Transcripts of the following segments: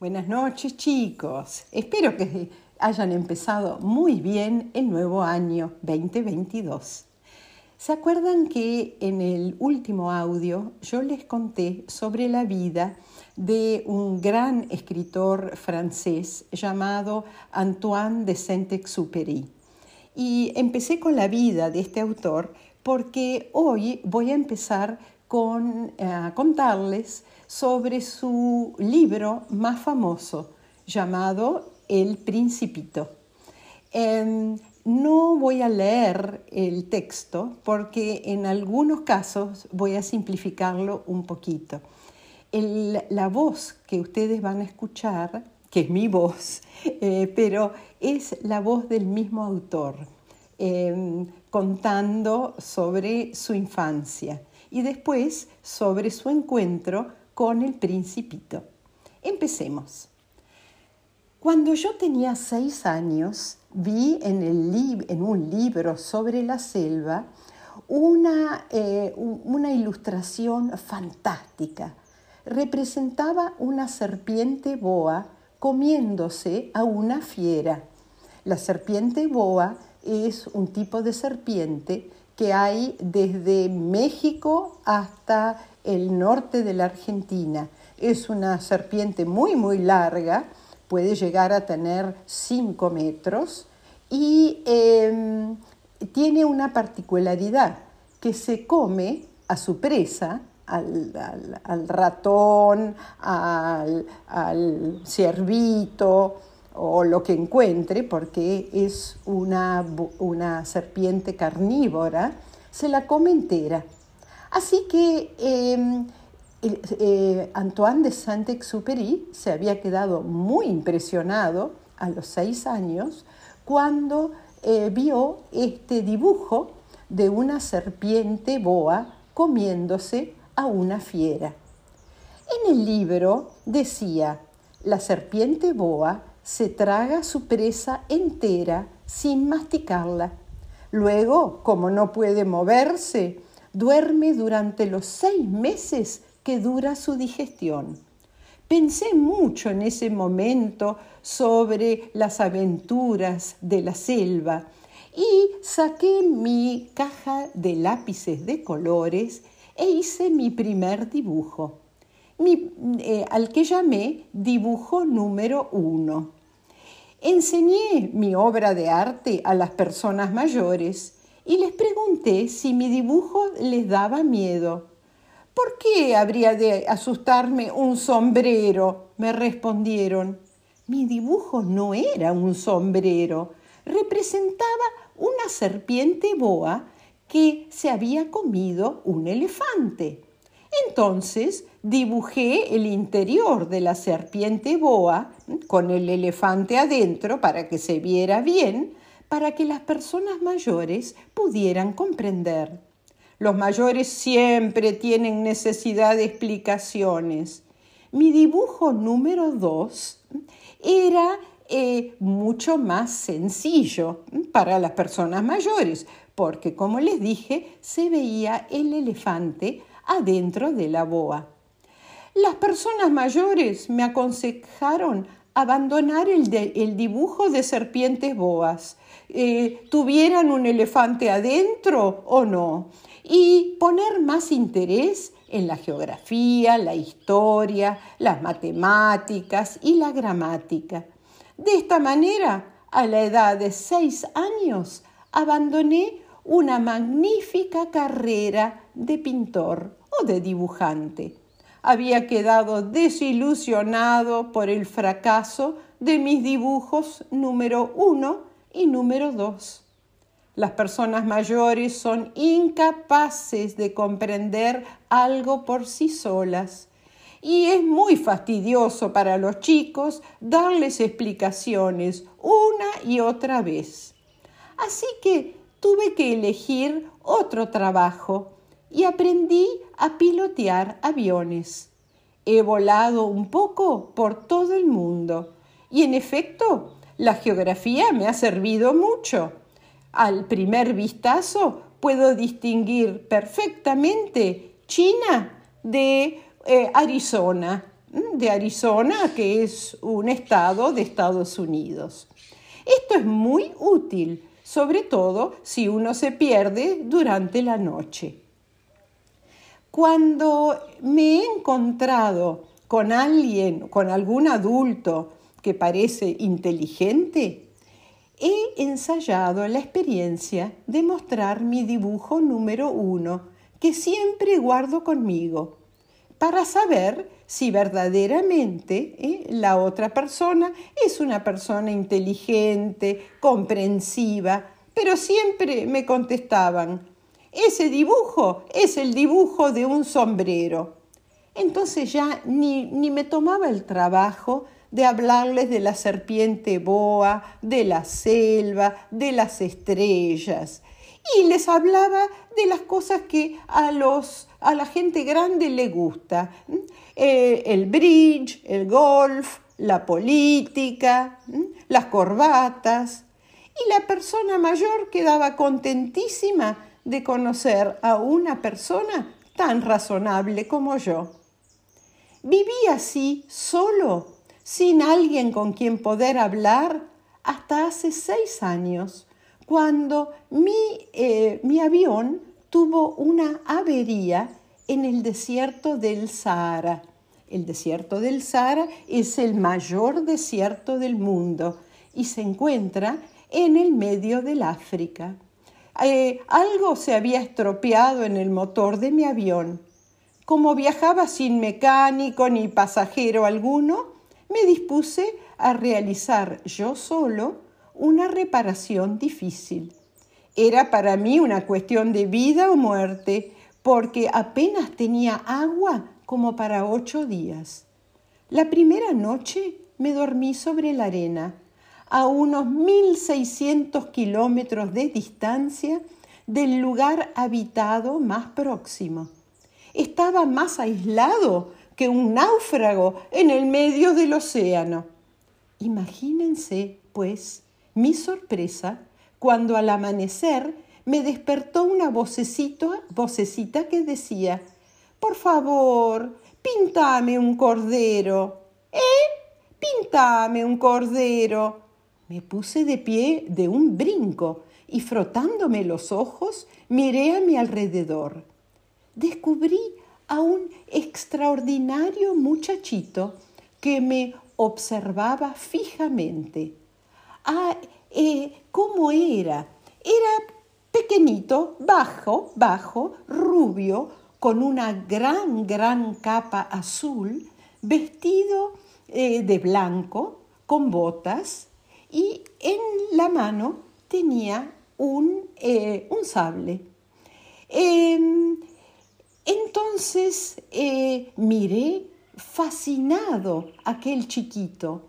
Buenas noches chicos. Espero que hayan empezado muy bien el nuevo año 2022. ¿Se acuerdan que en el último audio yo les conté sobre la vida de un gran escritor francés llamado Antoine de Saint-Exupéry? Y empecé con la vida de este autor porque hoy voy a empezar con, eh, contarles sobre su libro más famoso llamado El Principito. Em, no voy a leer el texto porque en algunos casos voy a simplificarlo un poquito. la voz que ustedes van a escuchar, que es mi voz, eh, pero es la voz del mismo autor, em, contando sobre su infancia y después sobre su encuentro con el principito. Empecemos. Cuando yo tenía seis años, vi en, el en un libro sobre la selva una, eh, una ilustración fantástica. Representaba una serpiente boa comiéndose a una fiera. La serpiente boa es un tipo de serpiente que hay desde México hasta el norte de la Argentina. Es una serpiente muy, muy larga, puede llegar a tener 5 metros y em, tiene una particularidad, que se come a su presa, al, ratón, al, al, ciervito o lo que encuentre, porque es una, una serpiente carnívora, se la come entera. Así que em, eh, Antoine de Saint-Exupéry se había quedado muy impresionado a los seis años cuando eh, vio este dibujo de una serpiente boa comiéndose a una fiera. En el libro decía, la serpiente boa se traga su presa entera sin masticarla. Luego, como no puede moverse, duerme durante los seis meses que dura su digestión. Pensé mucho en ese momento sobre las aventuras de la selva y saqué mi caja de lápices de colores e hice mi primer dibujo, eh, al que llamé dibujo número uno. Enseñé mi obra de arte a las personas mayores y les pregunté si mi dibujo les daba miedo. ¿Por qué habría de asustarme un sombrero? me respondieron. Mi dibujo no era un sombrero, representaba una serpiente boa que se había comido un elefante. Entonces dibujé el interior de la serpiente boa con el elefante adentro para que se viera bien para que las personas mayores pudieran comprender. Los mayores siempre tienen necesidad de explicaciones. Mi dibujo número dos era eh, mucho más sencillo para las personas mayores, porque como les dije, se veía el elefante adentro de la boa. Las personas mayores me aconsejaron abandonar el, el dibujo de serpientes boas eh, tuvieran un elefante adentro o no, y poner más interés en la geografía, la historia, las matemáticas y la gramática. De esta manera, a la edad de seis años, abandoné una magnífica carrera de pintor o de dibujante. Había quedado desilusionado por el fracaso de mis dibujos número uno y número dos, las personas mayores son incapaces de comprender algo por sí solas y es muy fastidioso para los chicos darles explicaciones una y otra vez. Así que tuve que elegir otro trabajo y aprendí a pilotear aviones. He volado un poco por todo el mundo y en efecto la geografía me ha servido mucho. Al primer vistazo puedo distinguir perfectamente China de eh, Arizona, de Arizona, que es un estado de Estados Unidos. Esto es muy útil, sobre todo si uno se pierde durante la noche. Cuando me he encontrado con alguien, con algún adulto que parece inteligente, he ensayado la experiencia de mostrar mi dibujo número uno, que siempre guardo conmigo, para saber si verdaderamente ¿eh? la otra persona es una persona inteligente, comprensiva, pero siempre me contestaban, ese dibujo es el dibujo de un sombrero. Entonces ya ni, ni me tomaba el trabajo de hablarles de la serpiente boa, de la selva, de las estrellas. Y les hablaba de las cosas que a, los, a la gente grande le gusta. Eh, el bridge, el golf, la política, las corbatas. Y la persona mayor quedaba contentísima de conocer a una persona tan razonable como yo. Viví así solo, sin alguien con quien poder hablar, hasta hace seis años, cuando mi, eh, mi avión tuvo una avería en el desierto del Sahara. El desierto del Sahara es el mayor desierto del mundo y se encuentra en el medio del África. Eh, algo se había estropeado en el motor de mi avión. Como viajaba sin mecánico ni pasajero alguno, me dispuse a realizar yo solo una reparación difícil. Era para mí una cuestión de vida o muerte, porque apenas tenía agua como para ocho días. La primera noche me dormí sobre la arena a unos 1.600 kilómetros de distancia del lugar habitado más próximo. Estaba más aislado que un náufrago en el medio del océano. Imagínense, pues, mi sorpresa cuando al amanecer me despertó una vocecita que decía, por favor, pintame un cordero. ¿Eh? Pintame un cordero. Me puse de pie de un brinco y frotándome los ojos miré a mi alrededor. Descubrí a un extraordinario muchachito que me observaba fijamente. Ah, eh, ¿cómo era? Era pequeñito, bajo, bajo, rubio, con una gran, gran capa azul, vestido eh, de blanco, con botas, y en la mano tenía un, eh, sable. Em, entonces eh, miré fascinado aquel chiquito.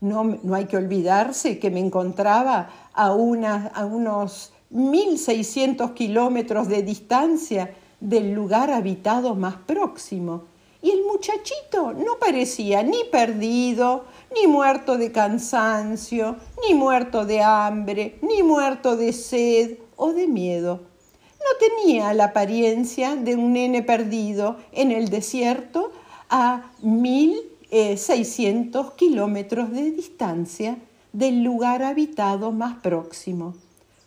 No, no, hay que olvidarse que me encontraba a, a unos 1.600 kilómetros de distancia del lugar habitado más próximo. Y el muchachito no parecía ni perdido, ni muerto de cansancio, ni muerto de hambre, ni muerto de sed o de miedo. No tenía la apariencia de un nene perdido en el desierto a 1.600 kilómetros de distancia del lugar habitado más próximo.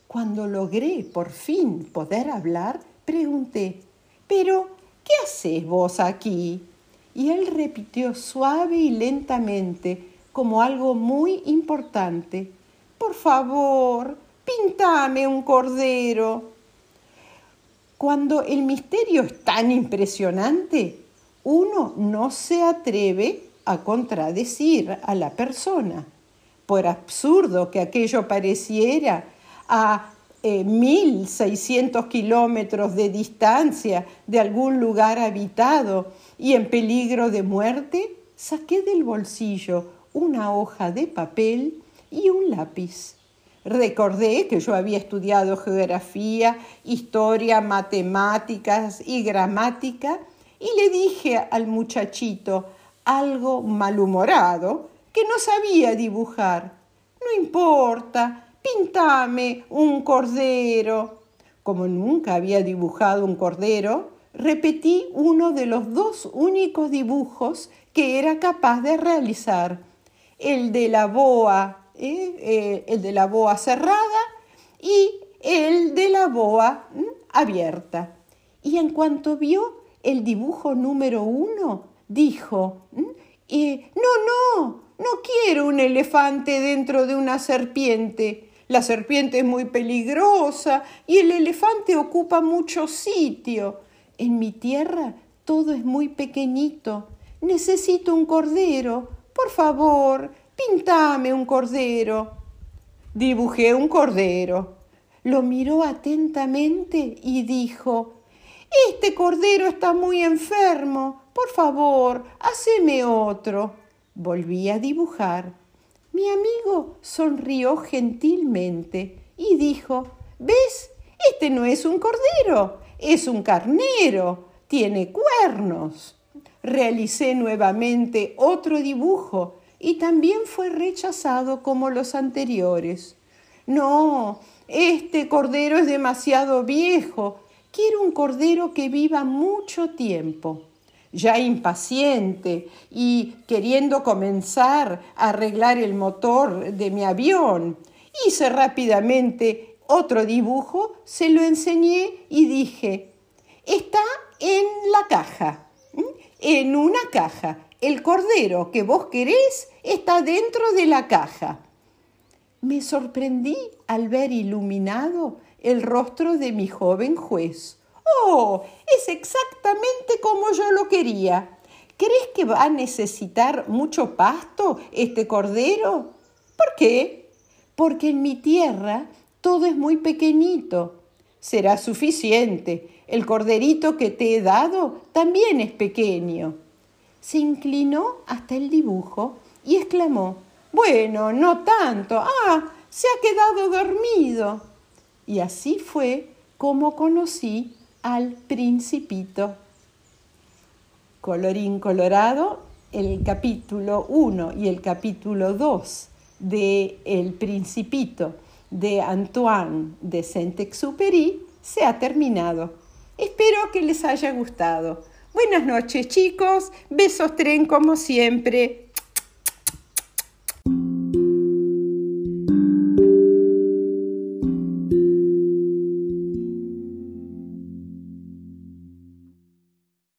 Cuando logré por fin poder hablar, pregunté, ¿pero qué haces vos aquí? Y él repitió suave y lentamente, como algo muy importante. Por favor, pintame un cordero. Cuando el misterio es tan impresionante, uno no se atreve a contradecir a la persona. Por absurdo que aquello pareciera, a eh, mil 1.600 kilómetros de distancia de algún lugar habitado y en peligro de muerte, saqué del bolsillo una hoja de papel y un lápiz. Recordé que yo había estudiado geografía, historia, matemáticas y gramática y le dije al muchachito, algo malhumorado, que no sabía dibujar. No importa, pintame un cordero. Como nunca había dibujado un cordero, repetí uno de los dos únicos dibujos que era capaz de realizar, el de la boa, ¿eh? Eh, el de la boa cerrada y el de la boa abierta. Y en cuanto vio el dibujo número uno, dijo, eh, no, no, no quiero un elefante dentro de una serpiente. La serpiente es muy peligrosa y el elefante ocupa mucho sitio. En mi tierra todo es muy pequeñito. Necesito un cordero. Por favor, pintame un cordero. Dibujé un cordero. Lo miró atentamente y dijo, Este cordero está muy enfermo. Por favor, haceme otro. Volví a dibujar. Mi amigo sonrió gentilmente y dijo, ¿ves? Este no es un cordero, es un carnero, tiene cuernos. Realicé nuevamente otro dibujo y también fue rechazado como los anteriores. No, este cordero es demasiado viejo. Quiero un cordero que viva mucho tiempo ya impaciente y queriendo comenzar a arreglar el motor de mi avión. Hice rápidamente otro dibujo, se lo enseñé y dije, está en la caja, en una caja. El cordero que vos querés está dentro de la caja. Me sorprendí al ver iluminado el rostro de mi joven juez. ¡Oh! Es exactamente como yo lo quería. ¿Crees que va a necesitar mucho pasto este cordero? ¿Por qué? Porque en mi tierra todo es muy pequeñito. Será suficiente. El corderito que te he dado también es pequeño. Se inclinó hasta el dibujo y exclamó, Bueno, no tanto. Ah, se ha quedado dormido. Y así fue como conocí al principito. Colorín colorado, el capítulo 1 y el capítulo 2 de El Principito de Antoine de Saint-Exupéry se ha terminado. Espero que les haya gustado. Buenas noches chicos, besos tren como siempre.